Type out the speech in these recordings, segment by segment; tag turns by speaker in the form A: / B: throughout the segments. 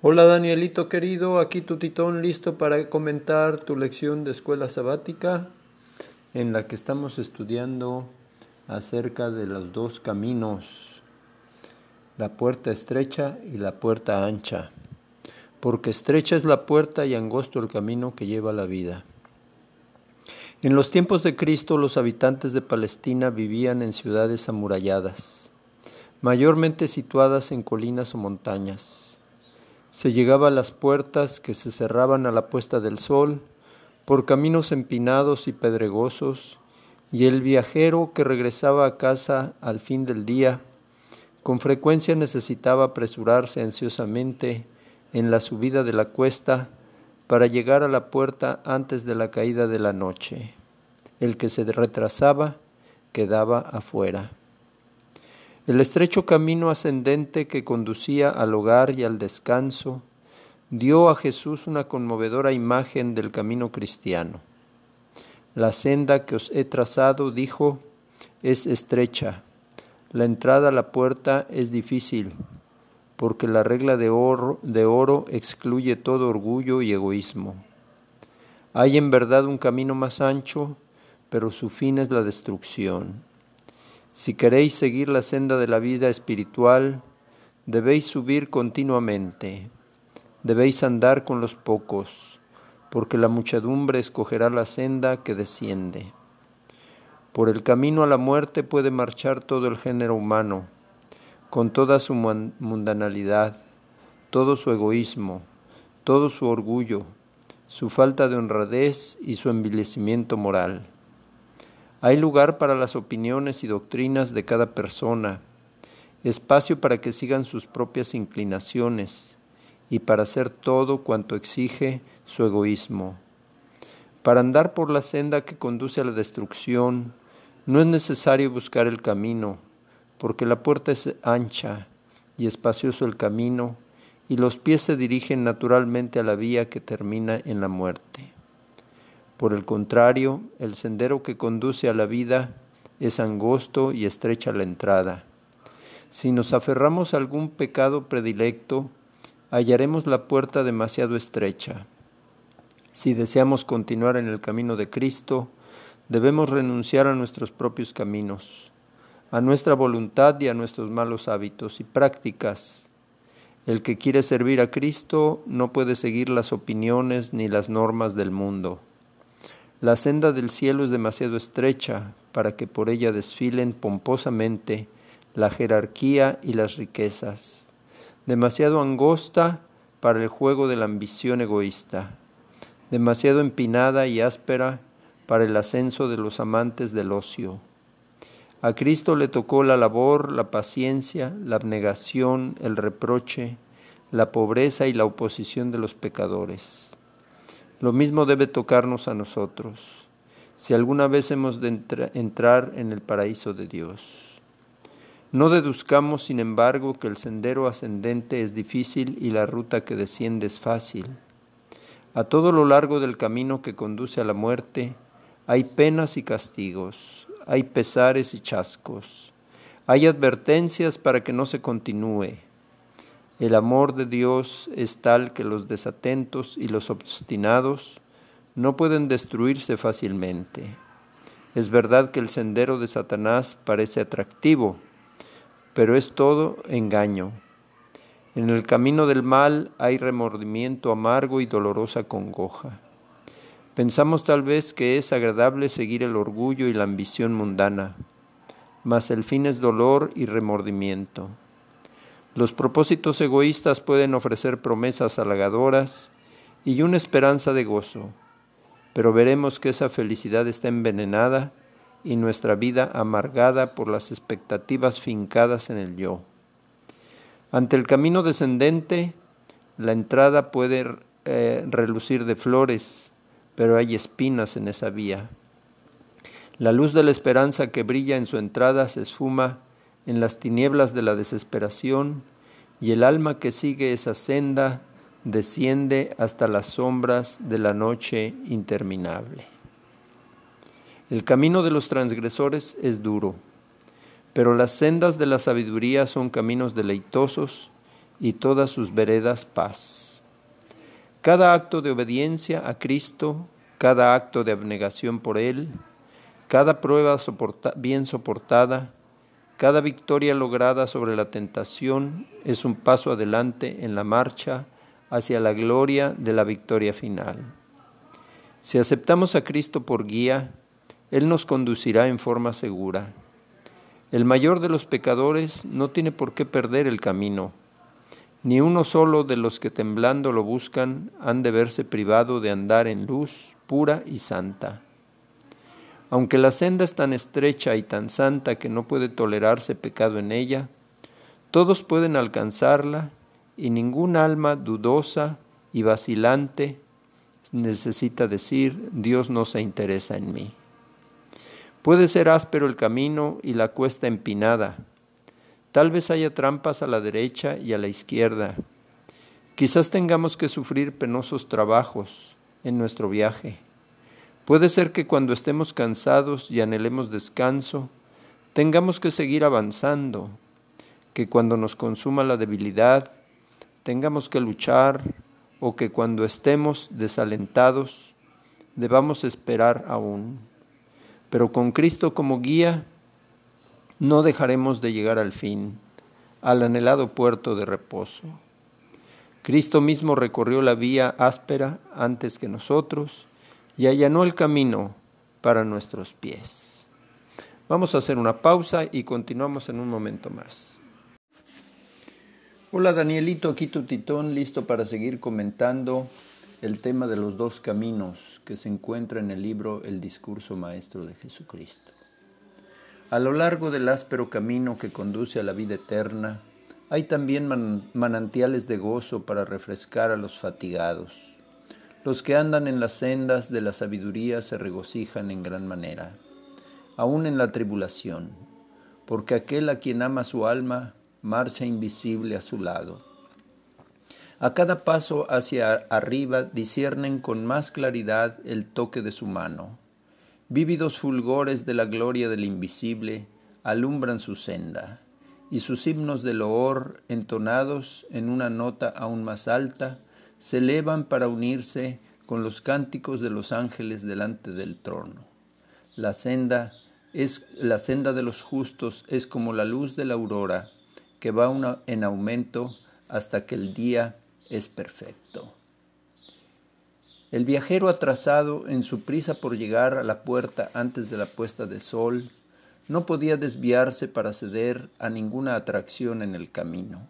A: Hola Danielito querido, aquí tu titón listo para comentar tu lección de escuela sabática en la que estamos estudiando acerca de los dos caminos, la puerta estrecha y la puerta ancha, porque estrecha es la puerta y angosto el camino que lleva la vida. En los tiempos de Cristo los habitantes de Palestina vivían en ciudades amuralladas, mayormente situadas en colinas o montañas se llegaba a las puertas que se cerraban a la puesta del sol, por caminos empinados y pedregosos, y el viajero que regresaba a casa al fin del día, con frecuencia necesitaba apresurarse ansiosamente en la subida de la cuesta para llegar a la puerta antes de la caída de la noche. El que se retrasaba quedaba afuera. El estrecho camino ascendente que conducía al hogar y al descanso dio a Jesús una conmovedora imagen del camino cristiano. La senda que os he trazado, dijo, es estrecha. La entrada a la puerta es difícil, porque la regla de oro, de oro excluye todo orgullo y egoísmo. Hay en verdad un camino más ancho, pero su fin es la destrucción. Si queréis seguir la senda de la vida espiritual, debéis subir continuamente, debéis andar con los pocos, porque la muchedumbre escogerá la senda que desciende. Por el camino a la muerte puede marchar todo el género humano, con toda su mundanalidad, todo su egoísmo, todo su orgullo, su falta de honradez y su envilecimiento moral. Hay lugar para las opiniones y doctrinas de cada persona, espacio para que sigan sus propias inclinaciones y para hacer todo cuanto exige su egoísmo. Para andar por la senda que conduce a la destrucción, no es necesario buscar el camino, porque la puerta es ancha y espacioso el camino, y los pies se dirigen naturalmente a la vía que termina en la muerte. Por el contrario, el sendero que conduce a la vida es angosto y estrecha la entrada. Si nos aferramos a algún pecado predilecto, hallaremos la puerta demasiado estrecha. Si deseamos continuar en el camino de Cristo, debemos renunciar a nuestros propios caminos, a nuestra voluntad y a nuestros malos hábitos y prácticas. El que quiere servir a Cristo no puede seguir las opiniones ni las normas del mundo. La senda del cielo es demasiado estrecha para que por ella desfilen pomposamente la jerarquía y las riquezas, demasiado angosta para el juego de la ambición egoísta, demasiado empinada y áspera para el ascenso de los amantes del ocio. A Cristo le tocó la labor, la paciencia, la abnegación, el reproche, la pobreza y la oposición de los pecadores. Lo mismo debe tocarnos a nosotros, si alguna vez hemos de entrar en el paraíso de Dios. No deduzcamos, sin embargo, que el sendero ascendente es difícil y la ruta que desciende es fácil. A todo lo largo del camino que conduce a la muerte hay penas y castigos, hay pesares y chascos, hay advertencias para que no se continúe, el amor de Dios es tal que los desatentos y los obstinados no pueden destruirse fácilmente. Es verdad que el sendero de Satanás parece atractivo, pero es todo engaño. En el camino del mal hay remordimiento amargo y dolorosa congoja. Pensamos tal vez que es agradable seguir el orgullo y la ambición mundana, mas el fin es dolor y remordimiento. Los propósitos egoístas pueden ofrecer promesas halagadoras y una esperanza de gozo, pero veremos que esa felicidad está envenenada y nuestra vida amargada por las expectativas fincadas en el yo. Ante el camino descendente, la entrada puede eh, relucir de flores, pero hay espinas en esa vía. La luz de la esperanza que brilla en su entrada se esfuma en las tinieblas de la desesperación, y el alma que sigue esa senda desciende hasta las sombras de la noche interminable. El camino de los transgresores es duro, pero las sendas de la sabiduría son caminos deleitosos y todas sus veredas paz. Cada acto de obediencia a Cristo, cada acto de abnegación por Él, cada prueba bien soportada, cada victoria lograda sobre la tentación es un paso adelante en la marcha hacia la gloria de la victoria final. Si aceptamos a Cristo por guía, Él nos conducirá en forma segura. El mayor de los pecadores no tiene por qué perder el camino. Ni uno solo de los que temblando lo buscan han de verse privado de andar en luz pura y santa. Aunque la senda es tan estrecha y tan santa que no puede tolerarse pecado en ella, todos pueden alcanzarla y ningún alma dudosa y vacilante necesita decir Dios no se interesa en mí. Puede ser áspero el camino y la cuesta empinada. Tal vez haya trampas a la derecha y a la izquierda. Quizás tengamos que sufrir penosos trabajos en nuestro viaje. Puede ser que cuando estemos cansados y anhelemos descanso, tengamos que seguir avanzando, que cuando nos consuma la debilidad, tengamos que luchar o que cuando estemos desalentados, debamos esperar aún. Pero con Cristo como guía, no dejaremos de llegar al fin, al anhelado puerto de reposo. Cristo mismo recorrió la vía áspera antes que nosotros, y allanó el camino para nuestros pies. Vamos a hacer una pausa y continuamos en un momento más. Hola Danielito, aquí tu titón, listo para seguir comentando el tema de los dos caminos que se encuentra en el libro El discurso maestro de Jesucristo. A lo largo del áspero camino que conduce a la vida eterna, hay también manantiales de gozo para refrescar a los fatigados los que andan en las sendas de la sabiduría se regocijan en gran manera, aun en la tribulación, porque aquel a quien ama su alma marcha invisible a su lado. A cada paso hacia arriba disciernen con más claridad el toque de su mano. Vívidos fulgores de la gloria del invisible alumbran su senda, y sus himnos de loor, entonados en una nota aún más alta, se elevan para unirse con los cánticos de los ángeles delante del trono. La senda es la senda de los justos es como la luz de la aurora que va en aumento hasta que el día es perfecto. El viajero atrasado en su prisa por llegar a la puerta antes de la puesta de sol no podía desviarse para ceder a ninguna atracción en el camino.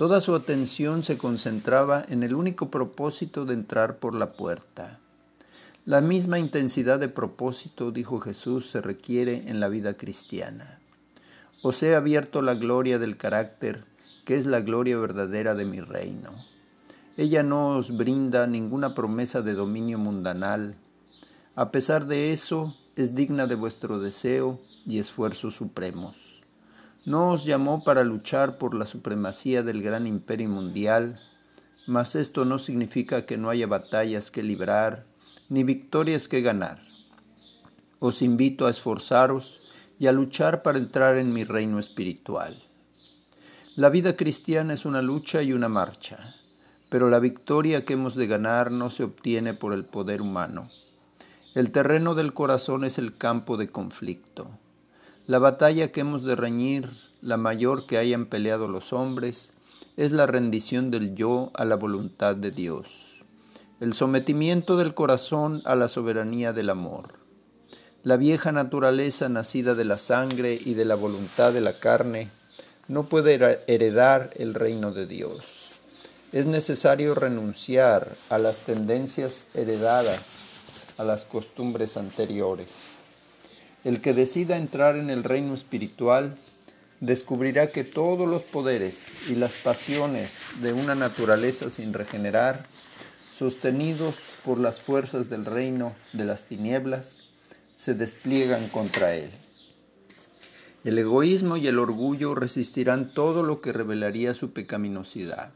A: Toda su atención se concentraba en el único propósito de entrar por la puerta. La misma intensidad de propósito, dijo Jesús, se requiere en la vida cristiana. Os he abierto la gloria del carácter, que es la gloria verdadera de mi reino. Ella no os brinda ninguna promesa de dominio mundanal. A pesar de eso, es digna de vuestro deseo y esfuerzos supremos. No os llamó para luchar por la supremacía del gran imperio mundial, mas esto no significa que no haya batallas que librar ni victorias que ganar. Os invito a esforzaros y a luchar para entrar en mi reino espiritual. La vida cristiana es una lucha y una marcha, pero la victoria que hemos de ganar no se obtiene por el poder humano. El terreno del corazón es el campo de conflicto. La batalla que hemos de reñir, la mayor que hayan peleado los hombres, es la rendición del yo a la voluntad de Dios, el sometimiento del corazón a la soberanía del amor. La vieja naturaleza nacida de la sangre y de la voluntad de la carne no puede heredar el reino de Dios. Es necesario renunciar a las tendencias heredadas, a las costumbres anteriores. El que decida entrar en el reino espiritual descubrirá que todos los poderes y las pasiones de una naturaleza sin regenerar, sostenidos por las fuerzas del reino de las tinieblas, se despliegan contra él. El egoísmo y el orgullo resistirán todo lo que revelaría su pecaminosidad.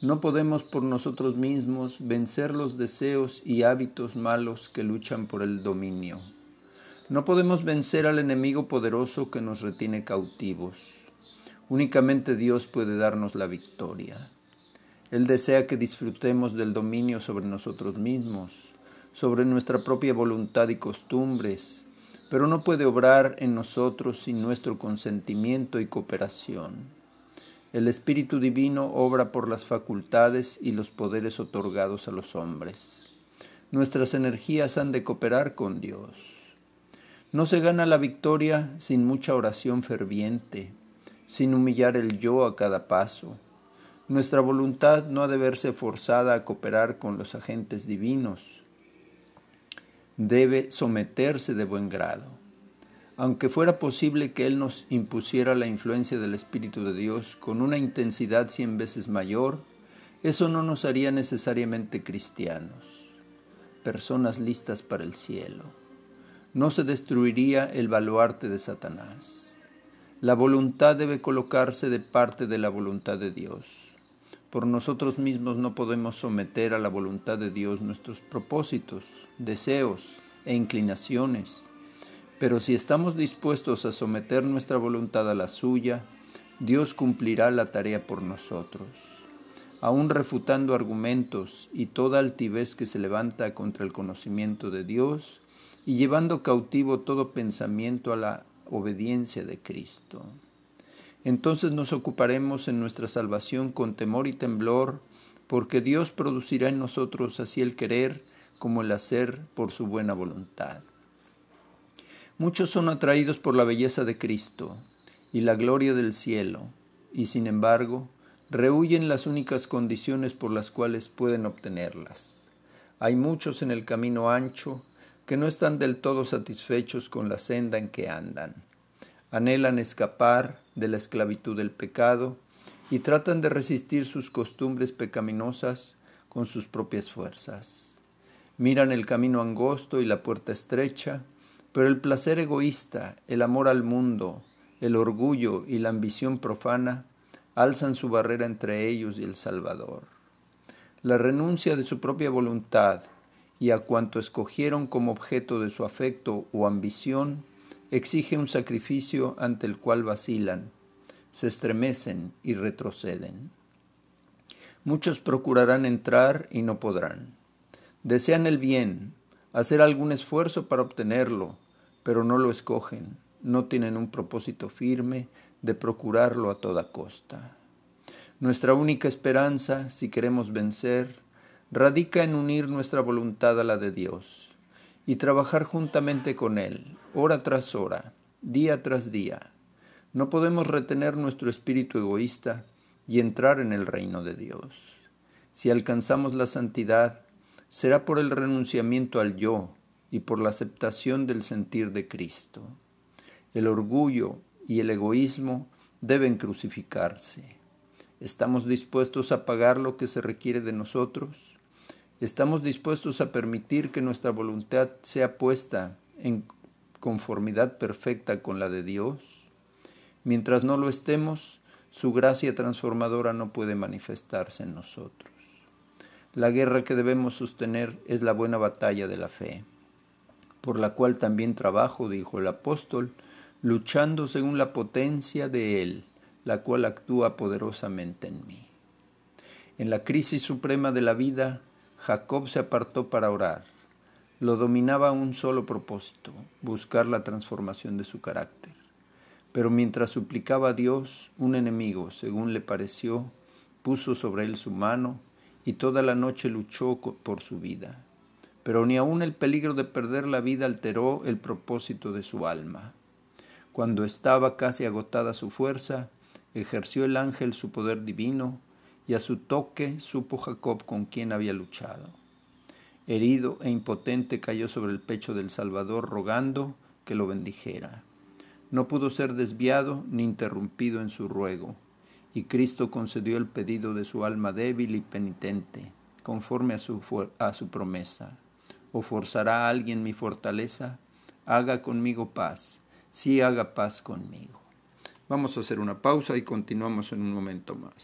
A: No podemos por nosotros mismos vencer los deseos y hábitos malos que luchan por el dominio. No podemos vencer al enemigo poderoso que nos retiene cautivos. Únicamente Dios puede darnos la victoria. Él desea que disfrutemos del dominio sobre nosotros mismos, sobre nuestra propia voluntad y costumbres, pero no puede obrar en nosotros sin nuestro consentimiento y cooperación. El Espíritu Divino obra por las facultades y los poderes otorgados a los hombres. Nuestras energías han de cooperar con Dios. No se gana la victoria sin mucha oración ferviente, sin humillar el yo a cada paso. Nuestra voluntad no ha de verse forzada a cooperar con los agentes divinos. Debe someterse de buen grado. Aunque fuera posible que Él nos impusiera la influencia del Espíritu de Dios con una intensidad cien veces mayor, eso no nos haría necesariamente cristianos personas listas para el cielo. No se destruiría el baluarte de Satanás. La voluntad debe colocarse de parte de la voluntad de Dios. Por nosotros mismos no podemos someter a la voluntad de Dios nuestros propósitos, deseos e inclinaciones. Pero si estamos dispuestos a someter nuestra voluntad a la suya, Dios cumplirá la tarea por nosotros aun refutando argumentos y toda altivez que se levanta contra el conocimiento de Dios, y llevando cautivo todo pensamiento a la obediencia de Cristo. Entonces nos ocuparemos en nuestra salvación con temor y temblor, porque Dios producirá en nosotros así el querer como el hacer por su buena voluntad. Muchos son atraídos por la belleza de Cristo y la gloria del cielo, y sin embargo, rehuyen las únicas condiciones por las cuales pueden obtenerlas. Hay muchos en el camino ancho que no están del todo satisfechos con la senda en que andan. Anhelan escapar de la esclavitud del pecado y tratan de resistir sus costumbres pecaminosas con sus propias fuerzas. Miran el camino angosto y la puerta estrecha, pero el placer egoísta, el amor al mundo, el orgullo y la ambición profana alzan su barrera entre ellos y el Salvador. La renuncia de su propia voluntad y a cuanto escogieron como objeto de su afecto o ambición exige un sacrificio ante el cual vacilan, se estremecen y retroceden. Muchos procurarán entrar y no podrán. Desean el bien, hacer algún esfuerzo para obtenerlo, pero no lo escogen, no tienen un propósito firme, de procurarlo a toda costa. Nuestra única esperanza, si queremos vencer, radica en unir nuestra voluntad a la de Dios y trabajar juntamente con Él, hora tras hora, día tras día. No podemos retener nuestro espíritu egoísta y entrar en el reino de Dios. Si alcanzamos la santidad, será por el renunciamiento al yo y por la aceptación del sentir de Cristo. El orgullo y el egoísmo deben crucificarse. ¿Estamos dispuestos a pagar lo que se requiere de nosotros? ¿Estamos dispuestos a permitir que nuestra voluntad sea puesta en conformidad perfecta con la de Dios? Mientras no lo estemos, su gracia transformadora no puede manifestarse en nosotros. La guerra que debemos sostener es la buena batalla de la fe, por la cual también trabajo, dijo el apóstol, luchando según la potencia de Él, la cual actúa poderosamente en mí. En la crisis suprema de la vida, Jacob se apartó para orar. Lo dominaba un solo propósito, buscar la transformación de su carácter. Pero mientras suplicaba a Dios, un enemigo, según le pareció, puso sobre él su mano y toda la noche luchó por su vida. Pero ni aun el peligro de perder la vida alteró el propósito de su alma. Cuando estaba casi agotada su fuerza, ejerció el ángel su poder divino, y a su toque supo Jacob con quién había luchado. Herido e impotente cayó sobre el pecho del Salvador rogando que lo bendijera. No pudo ser desviado ni interrumpido en su ruego, y Cristo concedió el pedido de su alma débil y penitente, conforme a su, a su promesa. ¿O forzará a alguien mi fortaleza? Haga conmigo paz sí haga paz conmigo. Vamos a hacer una pausa y continuamos en un momento más.